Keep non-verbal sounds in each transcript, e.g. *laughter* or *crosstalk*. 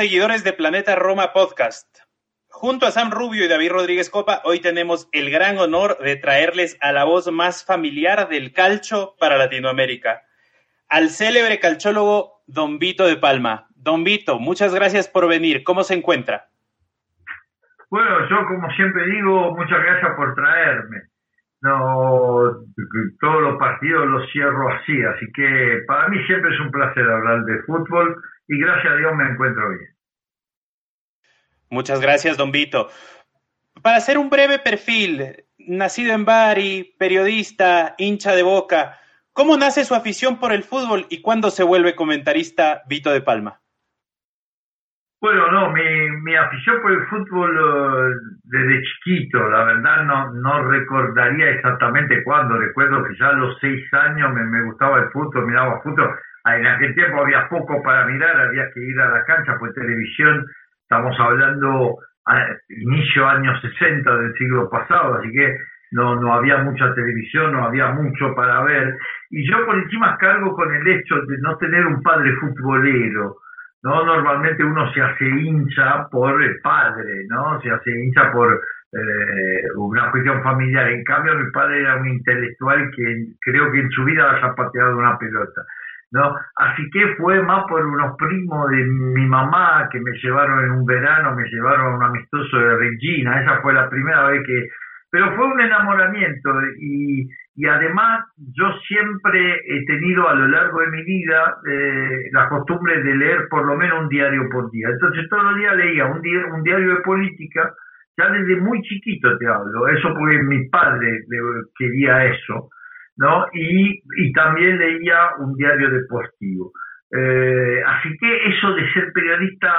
Seguidores de Planeta Roma Podcast. Junto a Sam Rubio y David Rodríguez Copa, hoy tenemos el gran honor de traerles a la voz más familiar del calcho para Latinoamérica, al célebre calchólogo Don Vito de Palma. Don Vito, muchas gracias por venir. ¿Cómo se encuentra? Bueno, yo como siempre digo, muchas gracias por traerme. No, todos los partidos los cierro así, así que para mí siempre es un placer hablar de fútbol y gracias a Dios me encuentro bien. Muchas gracias, don Vito. Para hacer un breve perfil, nacido en Bari, periodista, hincha de boca, ¿cómo nace su afición por el fútbol y cuándo se vuelve comentarista Vito de Palma? Bueno, no, mi, afición por el fútbol eh, desde chiquito, la verdad no, no recordaría exactamente cuándo, recuerdo que ya a los seis años me, me gustaba el fútbol, miraba fútbol, en aquel tiempo había poco para mirar, había que ir a la cancha, pues televisión, estamos hablando a inicio años 60 del siglo pasado, así que no, no había mucha televisión, no había mucho para ver. Y yo por encima cargo con el hecho de no tener un padre futbolero, ¿no? Normalmente uno se hace hincha por el padre, ¿no? Se hace hincha por eh, una cuestión familiar. En cambio, mi padre era un intelectual que creo que en su vida ha zapateado una pelota. ¿No? Así que fue más por unos primos de mi mamá que me llevaron en un verano, me llevaron a un amistoso de Regina, esa fue la primera vez que... Pero fue un enamoramiento y, y además yo siempre he tenido a lo largo de mi vida eh, la costumbre de leer por lo menos un diario por día. Entonces todos los días leía un, un diario de política, ya desde muy chiquito te hablo, eso porque mi padre quería eso ¿no? Y, y también leía un diario deportivo. Eh, así que eso de ser periodista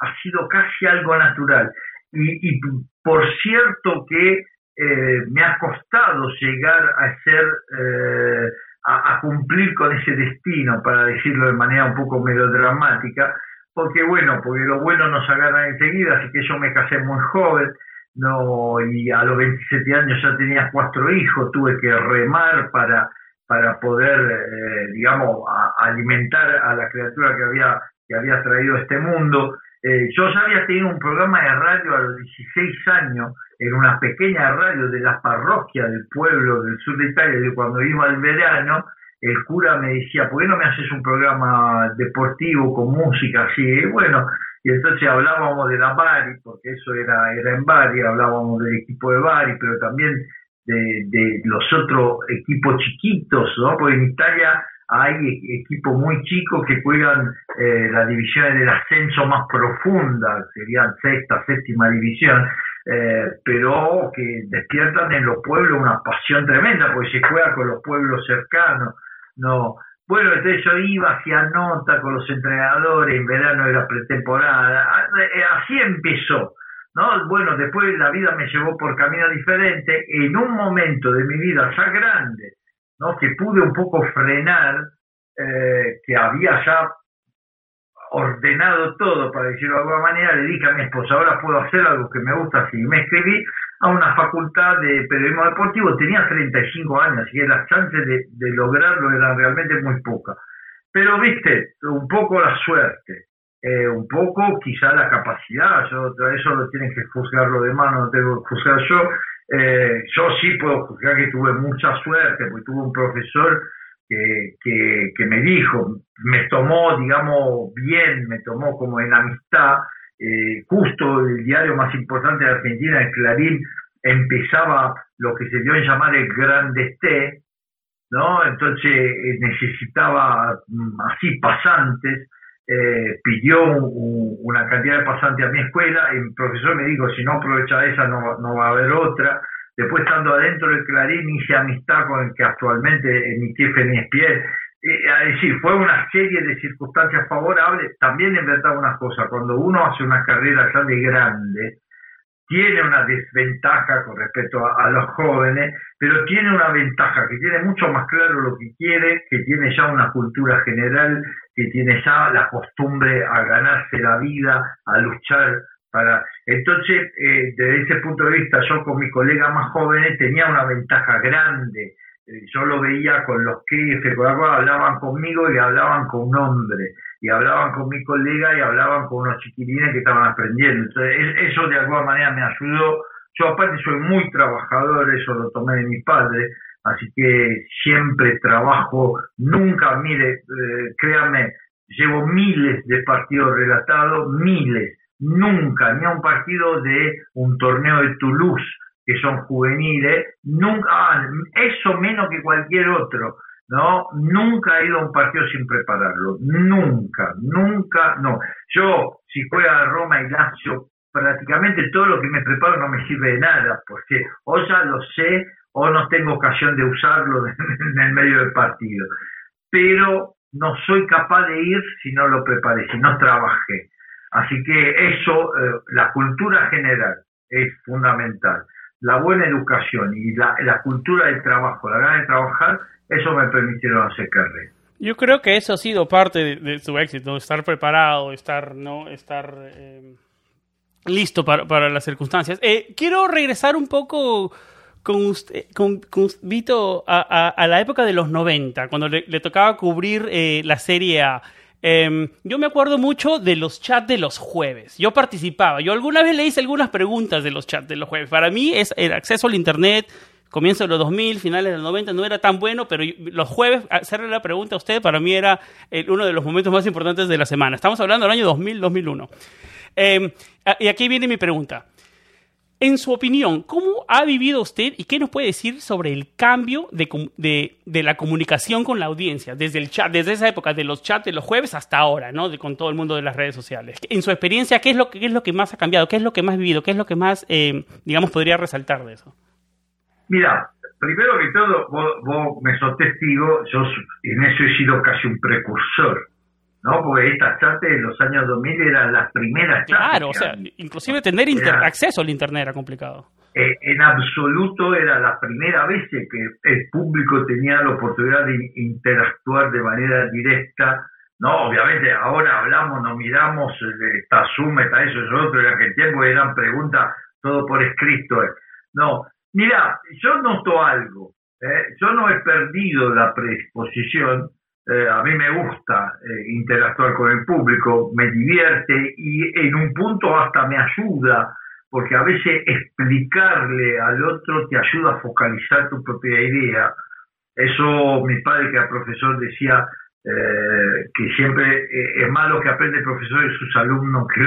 ha sido casi algo natural. Y, y por cierto que eh, me ha costado llegar a ser, eh, a, a, cumplir con ese destino, para decirlo de manera un poco melodramática, porque bueno, porque lo bueno nos agarra enseguida, así que yo me casé muy joven, no y a los 27 años ya tenía cuatro hijos, tuve que remar para, para poder, eh, digamos, alimentar a la criatura que había, que había traído a este mundo. Eh, yo ya había tenido un programa de radio a los 16 años en una pequeña radio de la parroquia del pueblo del sur de Italia, de cuando iba al verano, el cura me decía, ¿por qué no me haces un programa deportivo con música así? bueno, y entonces hablábamos de la Bari, porque eso era, era en Bari, hablábamos del equipo de Bari, pero también de, los otros equipos chiquitos, ¿no? Porque en Italia hay e-, equipos muy chicos que juegan eh, las divisiones del ascenso más profunda, serían sexta, séptima división, eh, pero que despiertan en los pueblos una pasión tremenda, porque se juega con los pueblos cercanos, no bueno, entonces yo iba, hacía nota con los entrenadores, en verano era pretemporada, eh, así empezó. ¿no? Bueno, después la vida me llevó por caminos diferentes, en un momento de mi vida ya grande, ¿no? que pude un poco frenar, eh, que había ya ordenado todo, para decirlo de alguna manera, le dije a mi esposa, ahora puedo hacer algo que me gusta así. Me escribí a una facultad de periodismo deportivo, tenía 35 años, que las chances de, lograrlo eran realmente muy pocas. Pero viste, un poco la suerte, eh, un poco quizá la capacidad, yo eso lo tienen que juzgar los demás, no lo tengo que juzgar yo. Eh, yo sí puedo juzgar que tuve mucha suerte, porque tuve un profesor que, que, que me dijo, me tomó, digamos, bien, me tomó como en amistad, eh, justo el diario más importante de Argentina, el Clarín, empezaba lo que se dio en llamar el Grandesté, ¿no? Entonces eh, necesitaba mm, así pasantes, eh, pidió una cantidad de pasantes a mi escuela, el profesor me dijo, si no aprovecha esa no, no va a haber otra. Después estando adentro del Clarín hice amistad con el que actualmente es mi jefe mi pie. Es decir, fue una serie de circunstancias favorables. También en verdad una cosa, cuando uno hace una carrera tan de grande, tiene una desventaja con respecto a, los jóvenes, pero tiene una ventaja, que tiene mucho más claro lo que quiere, que tiene ya una cultura general, que tiene ya la costumbre a ganarse la vida, a luchar para... Entonces, eh, desde ese punto de vista, yo con mis colegas más jóvenes tenía una ventaja grande. Eh, yo lo veía con los que con hablaban conmigo y hablaban con un hombre y hablaban con mi colega y hablaban con unos chiquilines que estaban aprendiendo. Entonces, eso de alguna manera me ayudó. Yo aparte soy muy trabajador, eso lo tomé de mi padre, así que siempre trabajo, nunca, mire, eh, créame, llevo miles de partidos relatados, miles, nunca, ni a un partido de un torneo de Toulouse, que son juveniles, nunca, ah, eso menos que cualquier otro. ¿no? Nunca he ido a un partido sin prepararlo, nunca, nunca, no. Yo, si juega Roma y Lazio, prácticamente todo lo que me preparo no me sirve de nada, porque o ya lo sé o no tengo ocasión de usarlo *laughs* en el medio del partido. Pero no soy capaz de ir si no lo preparé, si no trabajé. Así que eso, eh, la cultura general es fundamental. La buena educación y la, cultura del trabajo, la gana de trabajar, eso me permitieron hacer carrera. Yo creo que eso ha sido parte de, su éxito, estar preparado, estar, ¿no? estar eh, listo para, las circunstancias. Eh, quiero regresar un poco con, usted, con, Vito a, la época de los 90, cuando le, tocaba cubrir eh, la serie A. Em, yo me acuerdo mucho de los chats de los jueves. Yo participaba. Yo alguna vez le hice algunas preguntas de los chats de los jueves. Para mí es el acceso al Internet, comienzo de los 2000, finales de los 90, no era tan bueno, pero los jueves hacerle la pregunta a usted para mí era eh, uno de los momentos más importantes de la semana. Estamos hablando del año 2000-2001. Em, y aquí viene mi pregunta. En su opinión, ¿cómo ha vivido usted y qué nos puede decir sobre el cambio de, la comunicación con la audiencia, desde el chat, desde esa época de los chats de los jueves hasta ahora, ¿no? con todo el mundo de las redes sociales. En su experiencia, ¿qué es lo, qué es lo que más ha cambiado? ¿Qué es lo que más ha vivido? ¿Qué es lo que más, em, digamos, podría resaltar de eso? Mira, primero que todo, vos, me sos testigo, yo en eso he sido casi un precursor, ¿no? Porque estas chates en los años 2000 eran las primeras. Claro, o sea, inclusive tener acceso al Internet era complicado. Eh, en absoluto era la primera vez que el público tenía la oportunidad de interactuar de manera directa. No, obviamente ahora hablamos, nos miramos, eh, está Zoom, está eso, eso otro, en aquel tiempo eran preguntas todo por escrito. No, Mira, yo noto algo. ¿eh? Yo no he perdido la predisposición. Eh, a mí me gusta eh, interactuar con el público, me divierte y en un punto hasta me ayuda, porque a veces explicarle al otro te ayuda a focalizar tu propia idea. Eso mi padre que era profesor decía que siempre es malo que aprende el profesor de sus alumnos, *laughs* que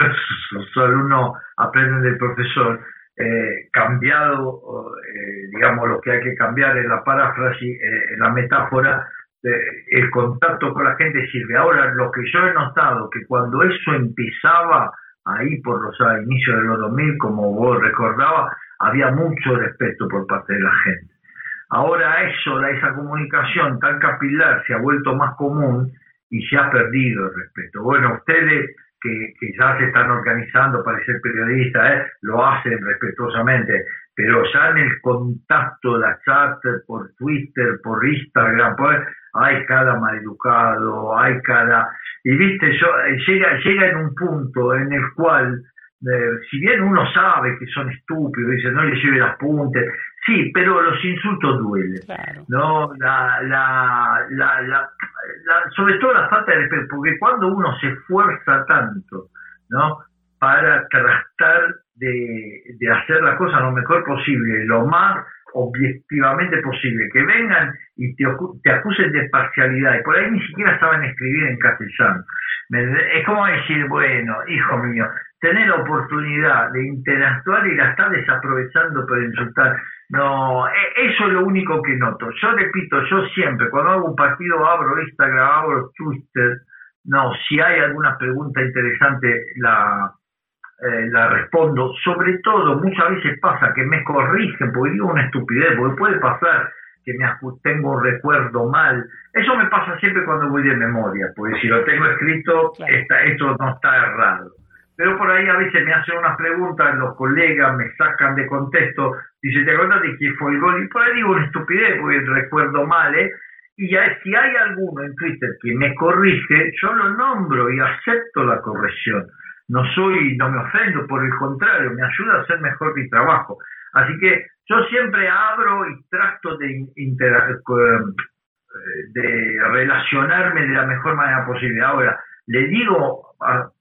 sus alumnos aprenden del profesor eh, cambiado, eh, digamos, lo que hay que cambiar en la paráfrasis, eh, en la metáfora, el contacto con la gente sirve. Ahora, lo que yo he notado, que cuando eso empezaba ahí por los inicios de los 2000, como vos recordabas, había mucho respeto por parte de la gente. Ahora eso, esa comunicación tan capilar se ha vuelto más común y se ha perdido el respeto. Bueno, ustedes que, ya se están organizando para ser periodistas, ¿eh? lo hacen respetuosamente, pero ya en el contacto, la chat por Twitter, por Instagram, pues, hay cada maleducado, hay cada... Y viste, yo, eh, llega, llega en un punto en el cual eh, si bien uno sabe que son estúpidos, dice no le lleve las puntas, sí, pero los insultos duelen, ¿no? La, la, la, sobre todo la falta de respeto, porque cuando uno se esfuerza tanto, ¿no? Para tratar de, de hacer la cosa lo mejor posible, lo más objetivamente posible, que vengan y te, te acusen de parcialidad, y por ahí ni siquiera saben escribir en castellano. Es como decir, bueno, hijo mío, tener la oportunidad de interactuar y la estás desaprovechando para insultar. No, e, eso es lo único que noto. Yo repito, yo siempre, cuando hago un partido, abro Instagram, abro Twitter, no, si hay alguna pregunta interesante, la, eh, la respondo. Sobre todo, muchas veces pasa que me corrigen porque digo una estupidez, porque puede pasar que me tengo un recuerdo mal. Eso me pasa siempre cuando voy de memoria, porque si lo tengo escrito, esto no está errado. Pero por ahí a veces me hacen unas preguntas, los colegas me sacan de contexto, dicen, ¿te acuerdas de quién fue el gol? Y por ahí digo una estupidez, porque recuerdo mal, ¿eh? Y ya, si hay alguno en Twitter que me corrige, yo lo nombro y acepto la corrección no soy, no me ofendo, por el contrario, me ayuda a hacer mejor mi trabajo. Así que yo siempre abro y trato de, eh, de relacionarme de la mejor manera posible. Ahora, le digo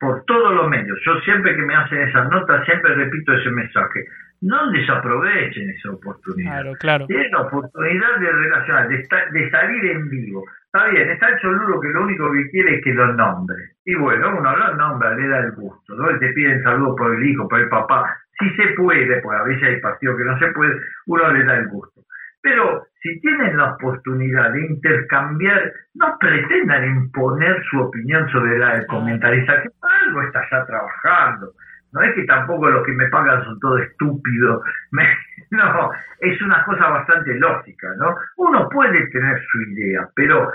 por todos los medios, yo siempre que me hacen esas notas, siempre repito ese mensaje. No desaprovechen esa oportunidad. Claro, claro. Tienen la oportunidad de relacionar, de, de salir en vivo. Está bien, está el cholulo que lo único que quiere es que lo nombre. Y bueno, uno lo nombra, le da el gusto, ¿no? Te piden saludos por el hijo, por el papá. Si se puede, pues a veces hay partidos que no se puede, uno le da el gusto. Pero si tienen la oportunidad de intercambiar, no pretendan imponer su opinión sobre la del comentarista, que algo está ya trabajando. No es que tampoco los que me pagan son todos estúpidos. *laughs* no, es una cosa bastante lógica, ¿no? Uno puede tener su idea, pero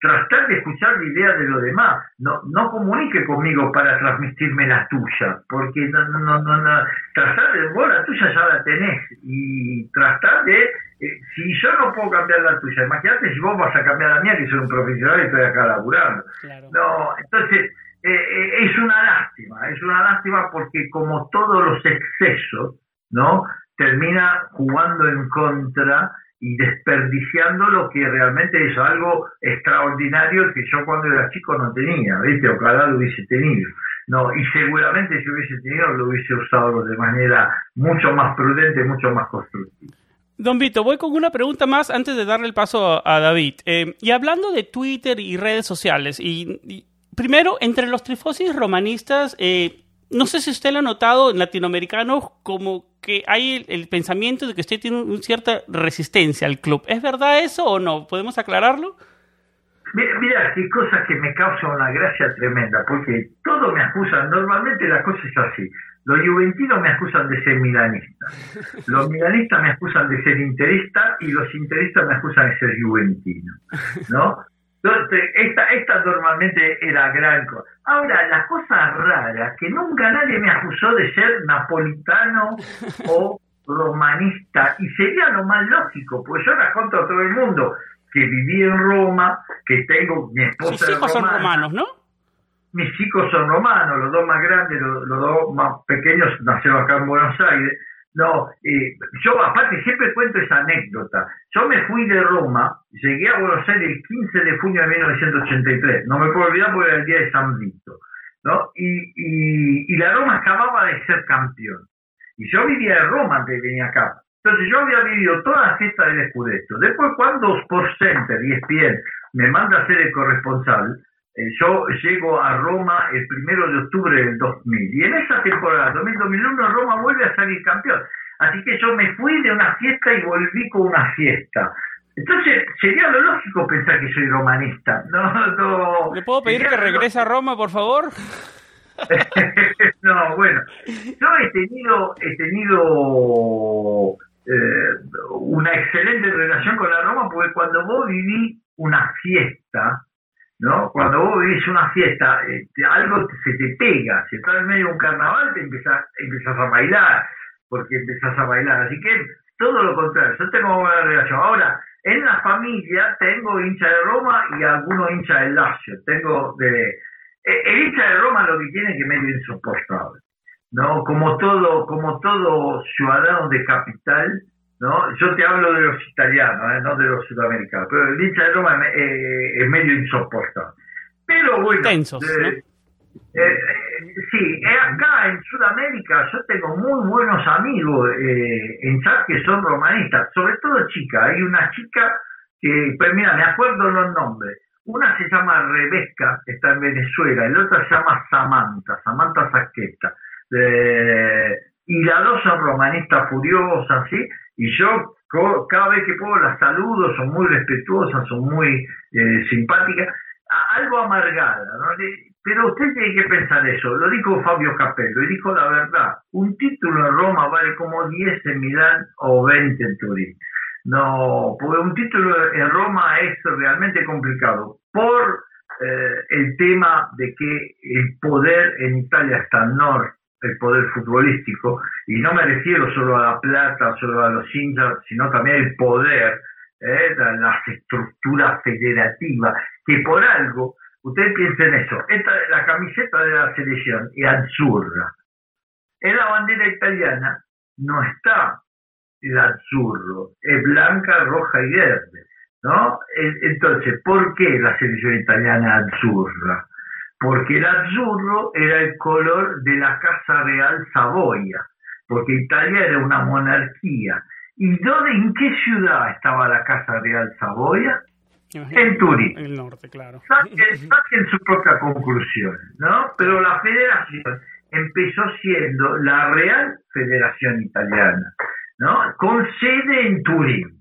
tratar de escuchar la idea de los demás. No, no comunique conmigo para transmitirme la tuya, porque no, no, no, no, tratar de, vos la tuya ya la tenés, y tratar de, eh, si yo no puedo cambiar la tuya, imagínate si vos vas a cambiar la mía, que soy un profesional y estoy acá laburando. No, entonces, eh, eh, es una lástima, es una lástima porque como todos los excesos, ¿no? Termina jugando en contra y desperdiciando lo que realmente es algo extraordinario que yo cuando era chico no tenía, ¿viste? Ojalá lo hubiese tenido. No, y seguramente si hubiese tenido lo hubiese usado de manera mucho más prudente, mucho más constructiva. Don Vito, voy con una pregunta más antes de darle el paso a David. Eh, y hablando de Twitter y redes sociales, y, primero, entre los trifosis romanistas, eh, no sé si usted lo ha notado en latinoamericanos como que hay el, pensamiento de que usted tiene una cierta resistencia al club. ¿Es verdad eso o no? ¿Podemos aclararlo? Mira, qué cosa que me causa una gracia tremenda, porque todos me acusan, normalmente la cosa es así. Los juventinos me acusan de ser milanista, los milanistas me acusan de ser interista y los interistas me acusan de ser juventino, ¿no? Esta, esta normalmente era gran cosa. Ahora, la cosa rara, que nunca nadie me acusó de ser napolitano o romanista, y sería lo más lógico, pues yo raconto a todo el mundo que viví en Roma, que tengo mi esposa Sus hijos son romanos, ¿no? Mis hijos son romanos, los dos más grandes, los, los dos más pequeños nacieron acá en Buenos Aires, no, eh, yo aparte siempre cuento esa anécdota. Yo me fui de Roma, llegué a Buenos Aires el 15 de junio de 1983. No me puedo olvidar porque era el día de San Vito. ¿no? Y, y, la Roma acababa de ser campeón. Y yo vivía en Roma antes de venir acá. Entonces yo había vivido toda la fiesta del Scudetto. Después cuando Sport Center y ESPN me manda a ser el corresponsal, yo llego a Roma el primero de octubre del 2000 y en esa temporada, 2000-2001, Roma vuelve a salir campeón. Así que yo me fui de una fiesta y volví con una fiesta. Entonces, sería lo lógico pensar que soy romanista. *laughs* No, no, ¿Le puedo pedir que regrese a Roma, por favor? *laughs* no, bueno, yo he tenido, he tenido eh, una excelente relación con la Roma porque cuando vos viví una fiesta, ¿no? Cuando vos vivís una fiesta, eh, algo se te pega, si estás en medio de un carnaval te empezás, empezás a bailar, porque empezás a bailar, así que todo lo contrario, yo tengo buena relación. Ahora, en la familia tengo hincha de Roma y algunos hinchas del Lazio, tengo de... Eh, el hincha de Roma lo que tiene es que medio insoportable, ¿no? Como todo, como todo ciudadano de capital, ¿no? Yo te hablo de los italianos, ¿eh? no de los sudamericanos, pero el hincha de Roma eh, es medio insoportable. Pero bueno, Tensos, eh, sí, acá en Sudamérica yo tengo muy buenos amigos eh, en chat que son romanistas, sobre todo chicas. Hay una chica que, pues mira, me acuerdo los nombres. Una se llama Rebeca, está en Venezuela, y la otra se llama Samantha, Samantha Saqueta. y las dos son romanistas furiosas, ¿sí? Y yo cada vez que puedo las saludo, son muy respetuosas, son muy eh, simpáticas, algo amargada, ¿no? Pero usted tiene que pensar eso, lo dijo Fabio Capello, y dijo la verdad, un título en Roma vale como 10 en Milán o 20 en Turín. No, porque un título en Roma es realmente complicado por eh, el tema de que el poder en Italia está al norte el poder futbolístico, y no me refiero solo a la plata, solo a los hinchas, sino también el poder, eh, las estructuras federativas, que por algo, ustedes piensen eso, esta, la camiseta de la selección es azurra. En la bandera italiana no está el azurro, es blanca, roja y verde. ¿no? Entonces, ¿por qué la selección italiana es azurra? Porque el azzurro era el color de la Casa Real Saboya, porque Italia era una monarquía. ¿Y dónde, en qué ciudad estaba la Casa Real Saboya? En Turín. En el norte, claro. *laughs* Saquen, su propia conclusión, ¿no? Pero la federación empezó siendo la Real Federación Italiana, ¿no? Con sede en Turín.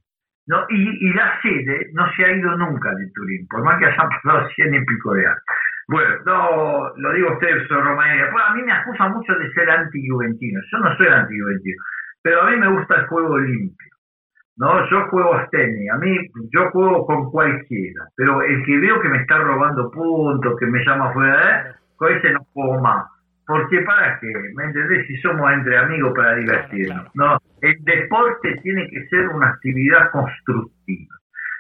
¿no? Y, y, la sede no se ha ido nunca de Turín, por más que hayan pasado 100 y pico de años. Bueno, no, lo digo usted, soy Romagnoli. Pues a mí me acusa mucho de ser anti-juventino. Yo no soy anti-juventino, pero a mí me gusta el juego limpio. No, yo juego abstenia. A mí, yo juego con cualquiera. Pero el que veo que me está robando puntos, que me llama fuera, ¿eh? con ese no juego más. Porque para qué, ¿me entendés? Si somos entre amigos para divertirnos. No, el deporte tiene que ser una actividad constructiva.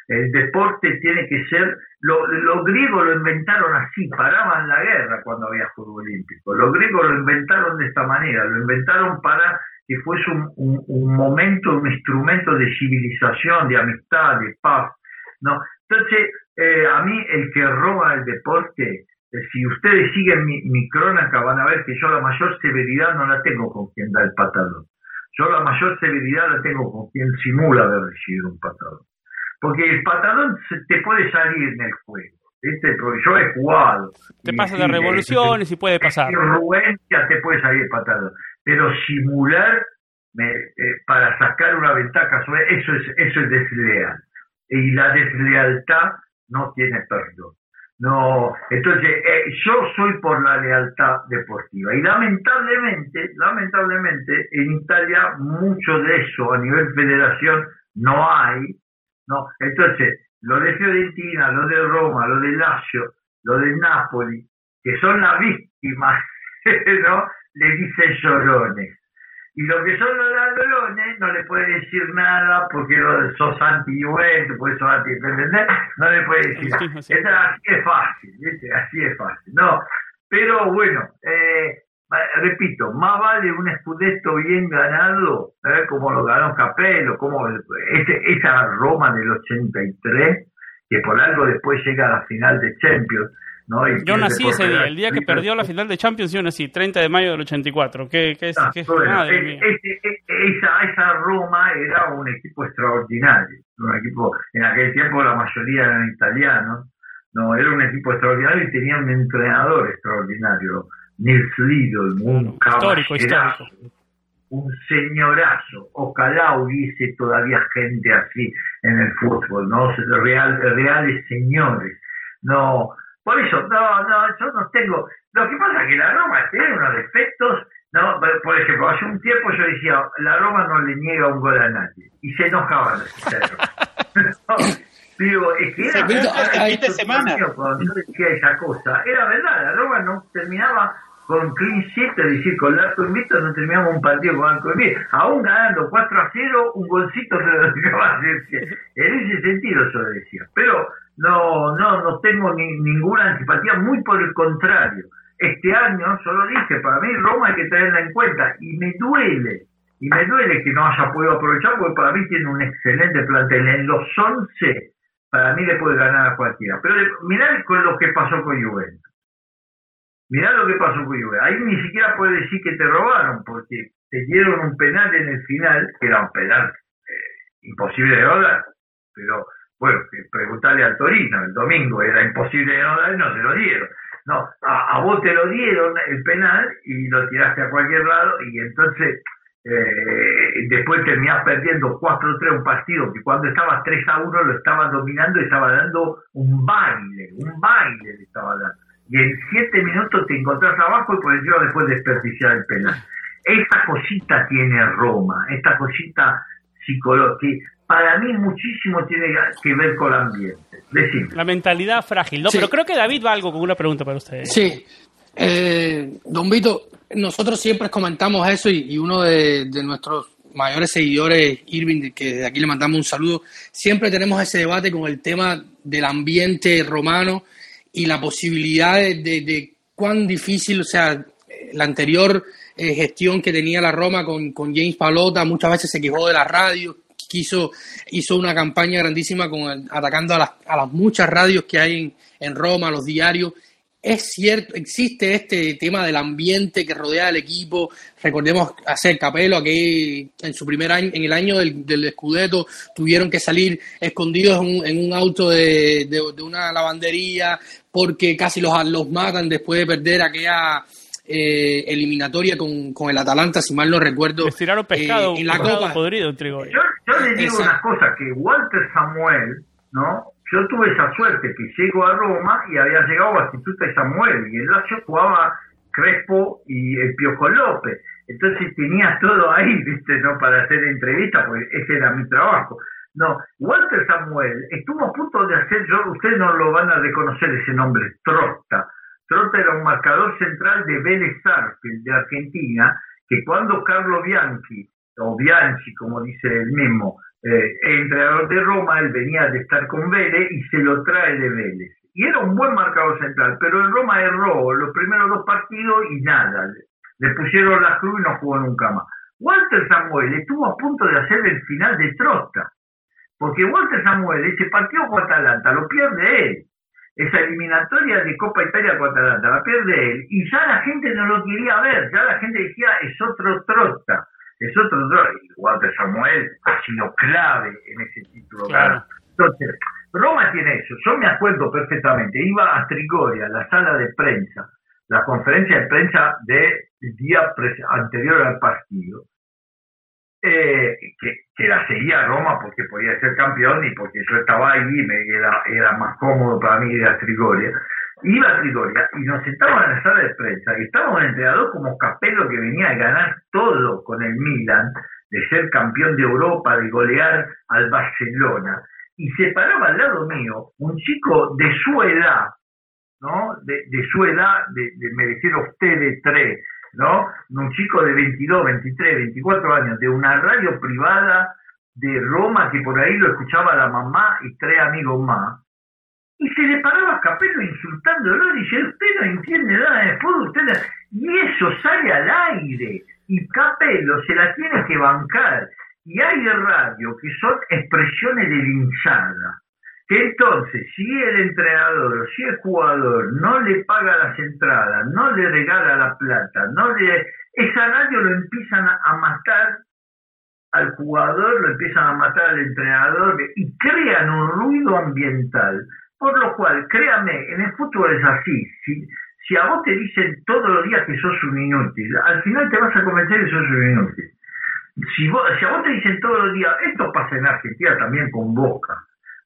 El deporte tiene que ser, los griegos lo inventaron así, paraban la guerra cuando había juego olímpico. Los griegos lo inventaron de esta manera, lo inventaron para que fuese un, momento, un instrumento de civilización, de amistad, de paz. ¿no? Entonces, eh, a mí el que roba el deporte, eh, si ustedes siguen mi, mi crónica, van a ver que yo la mayor severidad no la tengo con quien da el patadón. Yo la mayor severidad la tengo con quien simula haber recibido un patadón. Porque el patadón te puede salir en el juego. ¿viste? Porque yo he jugado. Te pasa de revoluciones y puede pasar. Influencia te puede salir el patadón. Pero simular eh, para sacar una ventaja sobre eso es, eso es desleal. Y la deslealtad no tiene perdón. No, entonces eh, yo soy por la lealtad deportiva y lamentablemente, lamentablemente en Italia mucho de eso a nivel federación no hay ¿no? Entonces, lo de Fiorentina, lo de Roma, lo de Lazio, lo de Napoli, que son las víctimas, *laughs* ¿no? Le dicen llorones. Y lo que son los ladrones no le puede decir nada porque sos anti porque sos anti No le puede decir nada. así es fácil, ¿viste? Así es fácil. No, pero bueno, eh, repito, más vale un escudeto bien ganado, ¿eh? como lo ganó Capello, como ese, esa Roma del 83, que por algo después llega a la final de Champions. ¿no? yo nací ese día, el día que perdió la final de Champions, yo nací, 30 de mayo del 84. ¿Qué, qué es? Ah, esa, esa Roma era un equipo extraordinario, un equipo, en aquel tiempo la mayoría eran italianos, no, era un equipo extraordinario y tenía un entrenador extraordinario Nils Lidl, un histórico, histórico. un señorazo. Ojalá hubiese todavía gente así en el fútbol, ¿no? Real, reales señores. No, por eso, no, no, yo no tengo. Lo que pasa es que la Roma tiene unos defectos, ¿no? Por ejemplo, hace un tiempo yo decía, la Roma no le niega un gol a nadie. Y se enojaban los Pero es que era verdad, semana. cuando yo decía esa cosa, era verdad, la Roma no terminaba con clean sheet, es decir, con el arco invicto no terminamos un partido con arco invicto. Aún ganando 4 a 0, un golcito *laughs* se lo dejaba En ese sentido yo decía. Pero no, no, no tengo ni, ninguna antipatía, muy por el contrario. Este año, solo dije, para mí Roma hay que tenerla en cuenta y me duele, y me duele que no haya podido aprovechar porque para mí tiene un excelente plantel. En los 11, para mí le puede ganar a cualquiera. Pero mirá con lo que pasó con Juventus mirá lo que pasó con Juve. Ahí ni siquiera puedes decir que te robaron, porque te dieron un penal en el final, que era un penal eh, imposible de rodar, pero bueno, preguntarle al Torino, el domingo era imposible de rodar y no te lo dieron. No, a, vos te lo dieron el penal y lo tiraste a cualquier lado y entonces eh, después terminás perdiendo 4-3 un partido que cuando estabas 3 a 1 lo estaba dominando y estaba dando un baile, un baile le estaba dando. Y en 7 minutos te encontrás abajo y por eso después desperdiciar el penal. Esta cosita tiene Roma, esta cosita psicológica, para mí muchísimo tiene que ver con el ambiente. La mentalidad frágil, ¿no? Pero creo que David va algo con una pregunta para usted. Sí. Eh, don Vito, nosotros siempre comentamos eso y, uno de, nuestros mayores seguidores, Irving, que de aquí le mandamos un saludo, siempre tenemos ese debate con el tema del ambiente romano y la posibilidad de, cuán difícil, o sea, la anterior eh, gestión que tenía la Roma con, con James Palota muchas veces se quejó de la radio, quiso, hizo una campaña grandísima con atacando a las, a las muchas radios que hay en, en Roma, los diarios. Es cierto, existe este tema del ambiente que rodea al equipo. Recordemos hacer Capelo, que en su primer año, en el año del, del Scudetto, tuvieron que salir escondidos en un, en un auto de, de, de, una lavandería porque casi los, los matan después de perder aquella eh, eliminatoria con, con, el Atalanta, si mal no recuerdo. pescado, eh, en la Copa. podrido Yo, yo le digo una cosa, que Walter Samuel, ¿no? Yo tuve esa suerte que llego a Roma y había llegado a Instituto Samuel y el Lazio jugaba Crespo y el Piojo López. Entonces tenía todo ahí, *laughs* ¿viste? ¿no? Para hacer entrevistas, porque ese era mi trabajo. No, Walter Samuel estuvo a punto de hacer, yo, ustedes no lo van a reconocer ese nombre, Trosta. Trota era un marcador central de Vélez Sarsfield de Argentina, que cuando Carlo Bianchi, o Bianchi como dice el mismo, eh, entrenador de Roma, él venía de estar con Vélez y se lo trae de Vélez. Y era un buen marcador central, pero en Roma erró los primeros dos partidos y nada. Le pusieron la cruz y no jugó nunca más. Walter Samuel estuvo a punto de hacer el final de Trota, porque Walter Samuel, ese partido con Atalanta, lo pierde él esa eliminatoria de Copa Italia contra Atalanta, la pierde él, y ya la gente no lo quería ver, ya la gente decía, es otro trota, es otro y Walter Samuel ha sido clave en ese título. Entonces, Roma tiene eso, yo me acuerdo perfectamente, iba a Trigoria, la sala de prensa, la conferencia de prensa del día anterior al partido, eh, que, que, la seguía Roma porque podía ser campeón y porque yo estaba ahí y me era, era más cómodo para mí ir a Trigoria. Iba a Trigoria y nos sentábamos en la sala de prensa y estábamos en entrenador como Capello que venía a ganar todo con el Milan, de ser campeón de Europa, de golear al Barcelona. Y se paraba al lado mío un chico de su edad, ¿no? De, su edad, de, de me refiero a usted de tres, ¿no? Un chico de 22, 23, 24 años, de una radio privada de Roma que por ahí lo escuchaba la mamá y tres amigos más. Y se le paraba a Capello insultándolo, dice, usted no entiende nada de fútbol, usted y eso sale al aire, y Capello se la tiene que bancar. Y hay radio que son expresiones de linchada que entonces, si el entrenador o si el jugador no le paga las entradas, no le regala la plata, no le, esa radio lo empiezan a, matar al jugador, lo empiezan a matar al entrenador y crean un ruido ambiental. Por lo cual, créame, en el fútbol es así. Si, si a vos te dicen todos los días que sos un inútil, al final te vas a convencer que sos un inútil. Si, vos, si a vos te dicen todos los días, esto pasa en Argentina también con Boca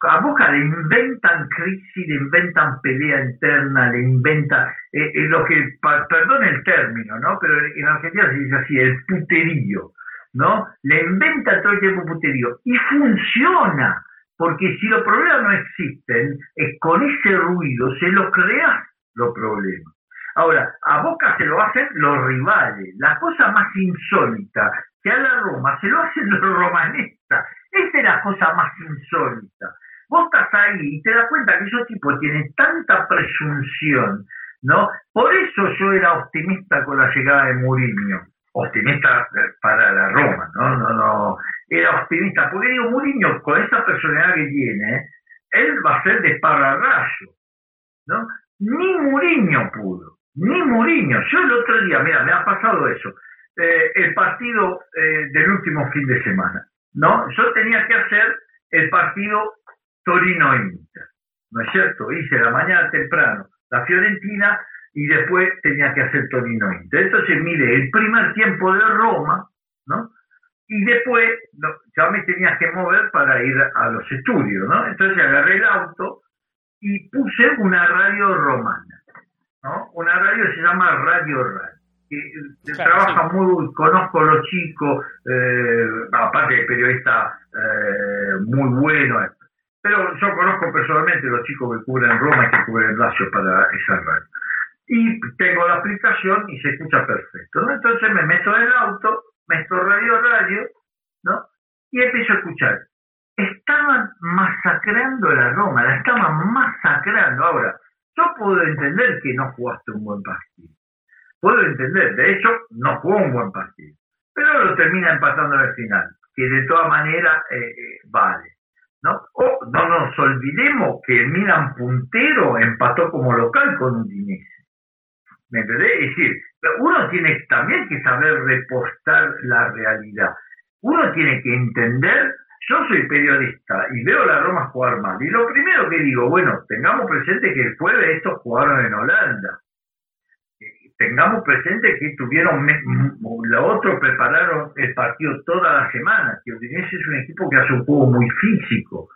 a Boca le inventan crisis, le inventan pelea interna, le inventan, eh, eh, lo que, perdón el término, ¿no? Pero en Argentina se dice así, el puterío, ¿no? Le inventa todo el tiempo puterío y funciona, porque si los problemas no existen, es con ese ruido se los creas los problemas. Ahora, a Boca se lo hacen los rivales, la cosa más insólita, que a la Roma se lo hacen los romanistas. Esa es la cosa más insólita. Vos estás ahí y te das cuenta que esos tipos tienen tanta presunción, ¿no? Por eso yo era optimista con la llegada de Mourinho. Optimista para la Roma, ¿no? No, no. Era optimista. Porque digo, Mourinho, con esa personalidad que tiene, él va a ser de pararrayo, ¿no? Ni Mourinho pudo. ni Mourinho. Yo el otro día, mira, me ha pasado eso. Eh, el partido eh, del último fin de semana, ¿no? Yo tenía que hacer el partido Torino-Inter, ¿no es cierto? Hice la mañana temprano la Fiorentina y después tenía que hacer Torino-Inter. Entonces, mire, el primer tiempo de Roma, ¿no? Y después ya me tenía que mover para ir a los estudios, ¿no? Entonces agarré el auto y puse una radio romana, ¿no? Una radio que se llama Radio Radio. Que trabaja muy, conozco a los chicos, eh, aparte de periodista eh, muy bueno, pero yo conozco personalmente los chicos que cubren Roma y que cubren Lazio para esa radio. Y tengo la aplicación y se escucha perfecto. Entonces me meto en el auto, meto radio radio, ¿no? Y empiezo a escuchar. Estaban masacrando la Roma, la estaban masacrando. Ahora, yo puedo entender que no jugaste un buen partido. Puedo entender, de hecho, no jugó un buen partido. Pero lo termina empatando al final, que de todas maneras eh, eh, vale. ¿no? O no nos olvidemos que el Milan puntero empató como local con Udinese. ¿Me entendés? Es decir, uno tiene también que saber repostar la realidad. Uno tiene que entender, yo soy periodista y veo a la Roma jugar mal. Y lo primero que digo, bueno, tengamos presente que el jueves estos jugaron en Holanda. Tengamos presente que tuvieron, los otros prepararon el partido toda la semana, que Udinese es un equipo que hace un juego muy físico.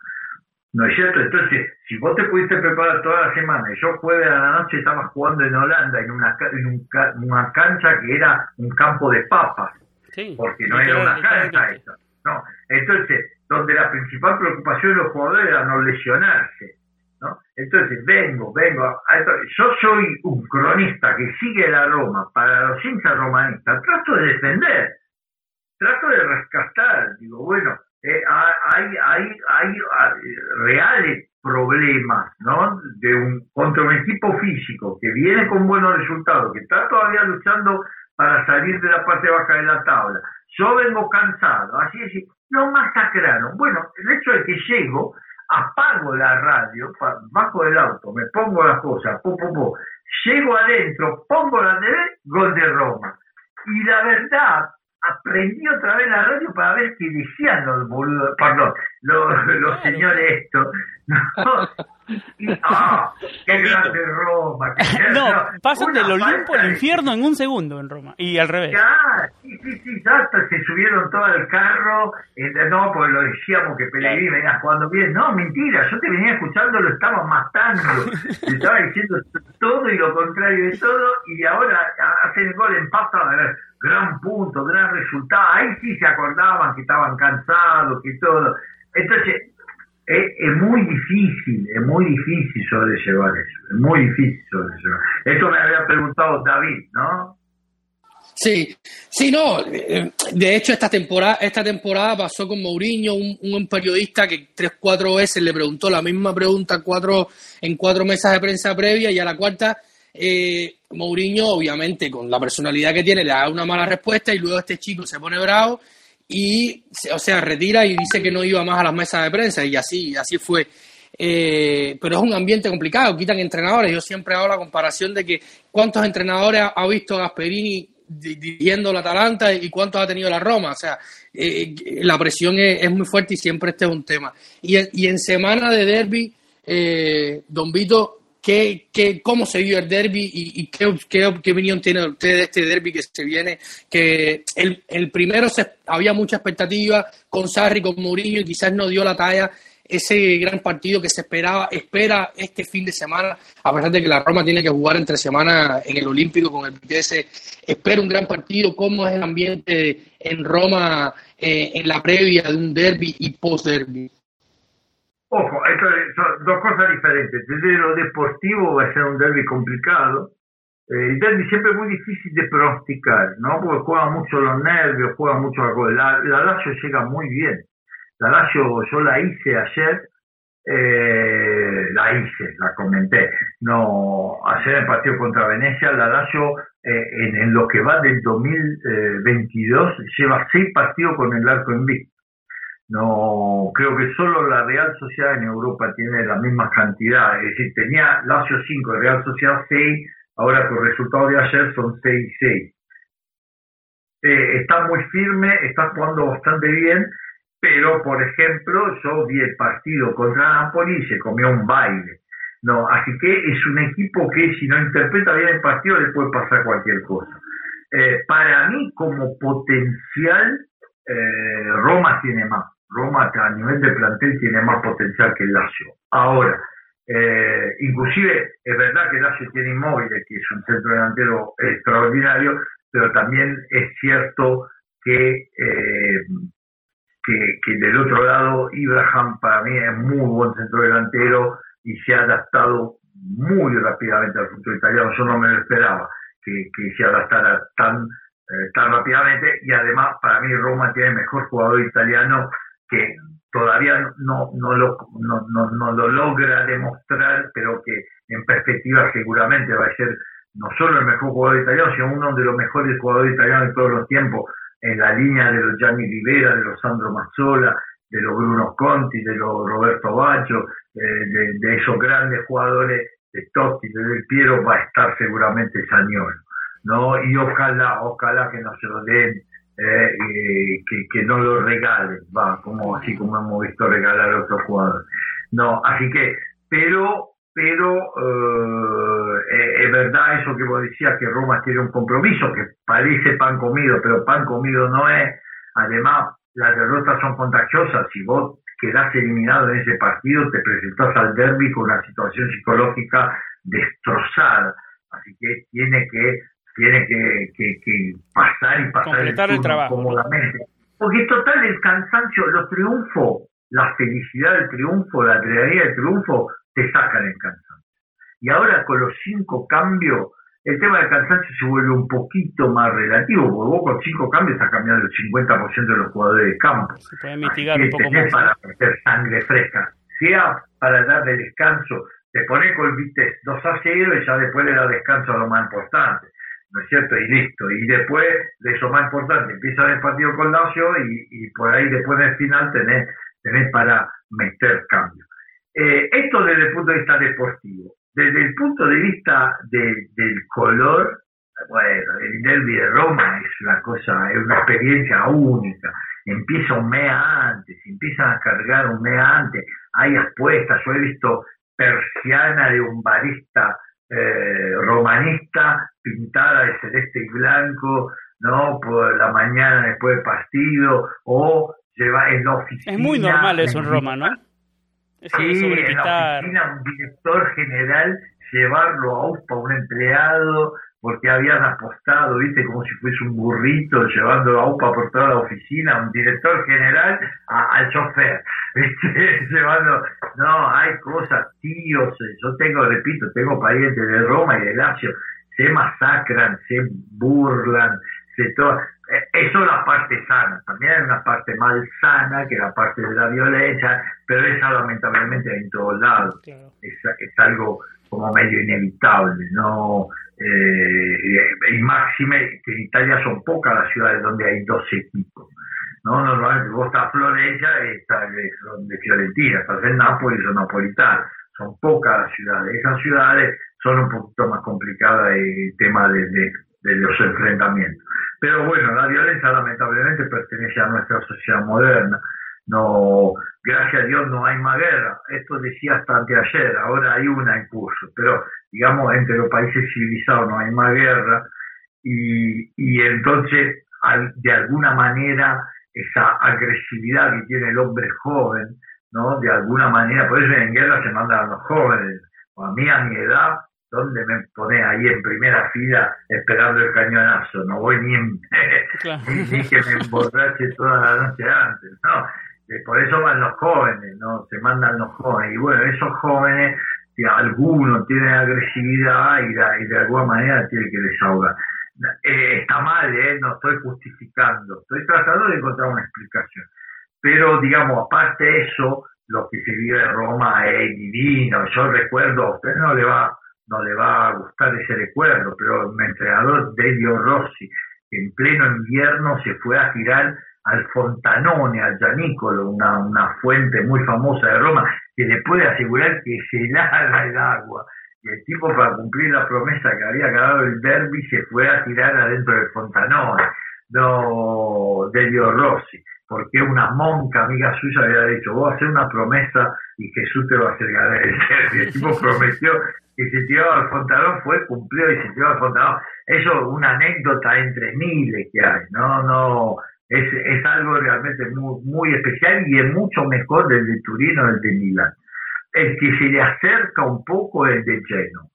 ¿No es cierto? Entonces, si vos te pudiste preparar toda la semana y yo jueves a la noche estaba jugando en Holanda en una, en una cancha que era un campo de papas, porque no era una cancha esa. No. Entonces, donde la principal preocupación de los jugadores era no lesionarse. ¿no? Entonces, vengo, vengo. yo soy un cronista que sigue la Roma para los hinchas romanistas. Trato de defender, trato de rescatar. Digo, bueno, eh, hay, hay, hay, reales problemas ¿no? de un, contra un equipo físico que viene con buenos resultados, que está todavía luchando para salir de la parte baja de la tabla. Yo vengo cansado, así es, no masacraron. Bueno, el hecho de que llego, apago la radio, bajo del auto, me pongo las cosas, po, po, llego adentro, pongo la TV, gol de Roma. Y la verdad, aprendí otra vez la radio para ver qué decían los boludos, perdón, los, los señores estos. *laughs* ¡Ah! ¡Qué grande Roma! *laughs* no, pasan del Olimpo al infierno en un segundo en Roma, y al revés. Ya, sí, sí, sí, ya se subieron todo al carro, eh, no, porque lo decíamos que Pellegrini venía jugando bien. No, mentira, yo te venía escuchando, lo estaba matando. *laughs* te estaba diciendo todo y lo contrario de todo, y ahora hacen el gol en pasta, gran punto, gran resultado. Ahí sí se acordaban que estaban cansados, que todo. Entonces, es, muy difícil, es muy difícil sobrellevar eso, es muy difícil sobrellevar. Esto me había preguntado David, ¿no? Sí, sí, no. Eh, de hecho, esta temporada, esta temporada pasó con Mourinho, un, periodista que tres, cuatro veces le preguntó la misma pregunta cuatro, en cuatro mesas de prensa previa y a la cuarta eh, Mourinho, obviamente, con la personalidad que tiene, le da una mala respuesta y luego este chico se pone bravo y, o sea, retira y dice que no iba más a las mesas de prensa y así, así fue. Eh, pero es un ambiente complicado, quitan entrenadores. Yo siempre hago la comparación de que cuántos entrenadores ha visto Gasperini dirigiendo la Atalanta y cuántos ha tenido la Roma. O sea, eh, la presión es, muy fuerte y siempre este es un tema. Y, y en semana de derby, eh, Don Vito, ¿Qué, qué, ¿Cómo se vio el derby y, qué, opinión tiene usted de este derby que se viene? Que el, el primero se, había mucha expectativa con Sarri, con Mourinho y quizás no dio la talla ese gran partido que se esperaba, espera este fin de semana, a pesar de que la Roma tiene que jugar entre semana en el Olímpico con el PTS, espera un gran partido, cómo es el ambiente en Roma eh, en la previa de un derby y post-derby. Ojo, esto son dos cosas diferentes. Desde lo deportivo va a ser un derby complicado. Eh, el derby siempre es muy difícil de pronosticar, ¿no? Porque juega mucho los nervios, juega mucho la, la Lazio llega muy bien. La Lazio yo la hice ayer, eh, la hice, la comenté. No, ayer el partido contra Venecia, la Lazio eh, en, en, lo que va del 2022 lleva seis partidos con el arco en invicto. No, creo que solo la Real Sociedad en Europa tiene la misma cantidad. Es decir, tenía Lazio 5 y Real Sociedad 6 ahora con el resultado de ayer son 6 6. Eh, está muy firme, está jugando bastante bien, pero por ejemplo yo vi el partido contra Napoli y se comió un baile. No, así que es un equipo que si no interpreta bien el partido le puede pasar cualquier cosa. Eh, para mí como potencial eh, Roma tiene más. Roma a nivel de plantel tiene más potencial que el Lazio. Ahora, eh, inclusive es verdad que Lazio tiene inmóvil, que es un centro delantero extraordinario, pero también es cierto que, que, que, del otro lado Ibrahim para mí es muy buen centro delantero y se ha adaptado muy rápidamente al fútbol italiano. Yo no me lo esperaba que, que se adaptara tan, eh, tan rápidamente y además para mí Roma tiene mejor jugador italiano que todavía no, no, lo, no, no, no lo logra demostrar, pero que en perspectiva seguramente va a ser no solo el mejor jugador italiano, sino uno de los mejores jugadores italianos de todos los tiempos, en la línea de los Gianni Rivera, de los Sandro Mazzola, de los Bruno Conti, de los Roberto Baggio, eh, de, esos grandes jugadores de Totti, de Del Piero, va a estar seguramente Sañol, ¿no? Y ojalá, ojalá que no se lo den, eh, que, no lo regalen, va, como así como hemos visto regalar a otros jugadores. No, así que, pero, pero eh, es verdad eso que vos decías, que Roma tiene un compromiso, que parece pan comido, pero pan comido no es. Además, las derrotas son contagiosas. Si vos quedás eliminado en ese partido, te presentás al derby con una situación psicológica destrozada. Así que tiene que tiene que, que, pasar y pasar el, trabajo, cómodamente. Porque total el cansancio, los triunfos, la felicidad del triunfo, la adrenalina del triunfo, te sacan el cansancio. Y ahora con los cinco cambios, el tema del cansancio se vuelve un poquito más relativo, porque vos con cinco cambios estás cambiando el 50% de los jugadores de campo. Se puede mitigar un poco más. para meter sangre fresca, sea para darle descanso, te pones con el Vitesse 2 a 0 y ya después le da descanso a lo más importante, ¿no es cierto? Y listo. Y después de eso más importante, empieza el partido con Lazio y, y por ahí después del final tenés, tenés para meter cambios. Eh, esto desde el punto de vista deportivo. Desde el punto de vista del color, bueno, el derby de Roma es una cosa, es una experiencia única. Empieza un mes antes, empiezan a cargar un mes antes, hay apuestas, yo he visto persiana de un barista eh, romanista pintada de celeste y blanco, ¿no? Por la mañana después del partido, o lleva en la oficina. Es muy normal eso en Roma, ¿no? sí, en la oficina un director general llevarlo a USPA un empleado porque habían apostado, viste, como si fuese un burrito, llevándolo a UPA por toda la oficina, un director general al chofer, *laughs* viste, llevando, no, hay cosas, tíos, yo tengo, repito, tengo parientes de Roma y de Lazio, se masacran, se burlan, se todo, eh, eso es la parte sana, también hay una parte malsana, que es la parte de la violencia, pero esa lamentablemente en todos lados. Es, algo como medio inevitable, ¿no? Eh, y máxime que en Italia son pocas las ciudades donde hay dos equipos. ¿no? Normalmente vos estás Florencia, estás de Fiorentina, estás en Nápoles, son napolitanos. Son pocas las ciudades. Esas ciudades son un poquito más complicadas el tema de, los enfrentamientos. Pero bueno, la violencia lamentablemente pertenece a nuestra sociedad moderna. No, gracias a Dios no hay más guerra. Esto decía hasta anteayer, ahora hay una en curso, pero digamos entre los países civilizados no hay más guerra y, y entonces de alguna manera esa agresividad que tiene el hombre joven, ¿no? De alguna manera, por eso en guerra se mandan a los jóvenes. A mí a mi edad ¿dónde me pone ahí en primera fila esperando el cañonazo? No voy ni, en, *laughs* ni, que me emborrache toda la noche antes, no. Eh, por eso van los jóvenes, ¿no? Se mandan los jóvenes. Y bueno, esos jóvenes, si algunos tienen agresividad y, de alguna manera tienen que desahogar. Eh, está mal, ¿eh? No estoy justificando. Estoy tratando de encontrar una explicación. Pero, digamos, aparte de eso, lo que se vive en Roma es divino. Yo recuerdo, a usted no le va no le va a gustar ese recuerdo, pero mi entrenador Delio Rossi, en pleno invierno se fue a tirar al Fontanone, al Gianicolo, una, una fuente muy famosa de Roma, que le puede asegurar que se *laughs* helada el agua. Y el tipo, para cumplir la promesa que había ganado el derby, se fue a tirar adentro del Fontanone, no Delio Rossi, porque una monca amiga suya había dicho, vos hacer una promesa y Jesús te va a hacer ganar el. *laughs* El tipo prometió que se tiraba al Fontanón, fue, cumplió y se tiró al Fontanón. Eso es una anécdota entre miles que hay, no, no, es, es algo realmente muy, muy especial y es mucho mejor del de Turino del de Milán. El que se le acerca un poco es el de Genoa.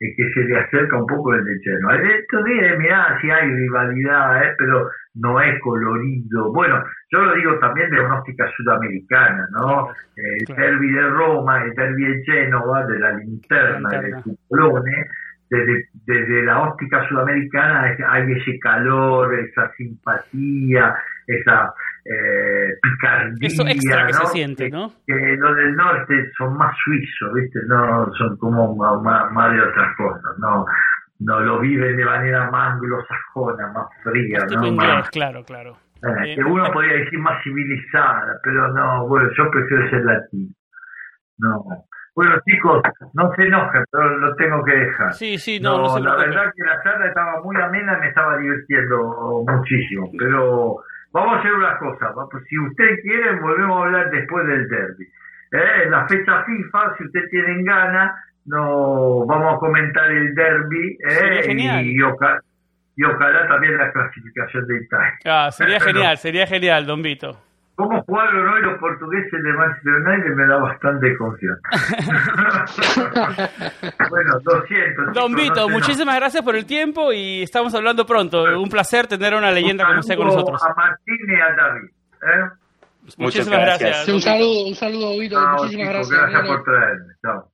El que se le acerca un poco el de Genoa. El de estos días, mirá, si hay rivalidad, ¿eh? pero no es colorido. Bueno, yo lo digo también de una óptica sudamericana, ¿no? El claro. derby de Roma, el derby de Génova, de la linterna, La linterna. Cupolone, desde, desde la óptica sudamericana hay ese calor, esa simpatía, esa eh, picardía. Eso extra que ¿no? se siente, ¿no? que los del norte son más suizos, ¿viste? No son como más, de otras cosas, no no lo viven de manera más anglosajona, más fría, ¿no? inglés, Más, claro, claro. eh, Eh, que uno podría decir más civilizada, pero no, bueno, yo prefiero ser latino. No. Bueno, chicos, no se enojen, pero lo tengo que dejar. Sí, sí, no, no, se la verdad que la charla estaba muy amena, me estaba divirtiendo muchísimo, pero vamos a hacer una cosa, pues, si usted quiere volvemos a hablar después del derby. Eh, en la fecha FIFA, si usted tiene ganas, no vamos a comentar el derby eh, genial. y, oca- y ojalá también la clasificación de Italia. Ah, sería *laughs* genial, sería genial, Don Vito. ¿Cómo jugaron hoy los portugueses de Manchester United? Me da bastante confianza. *laughs* bueno, 200. Don chicos, Vito, no muchísimas gracias por el tiempo y estamos hablando pronto. Un placer tener una leyenda como usted con saludo nosotros. A Martín y a David. ¿eh? Muchísimas gracias. un saludo, un saludo, Vito. Muchísimas chicos, gracias. gracias por traerme. Chao.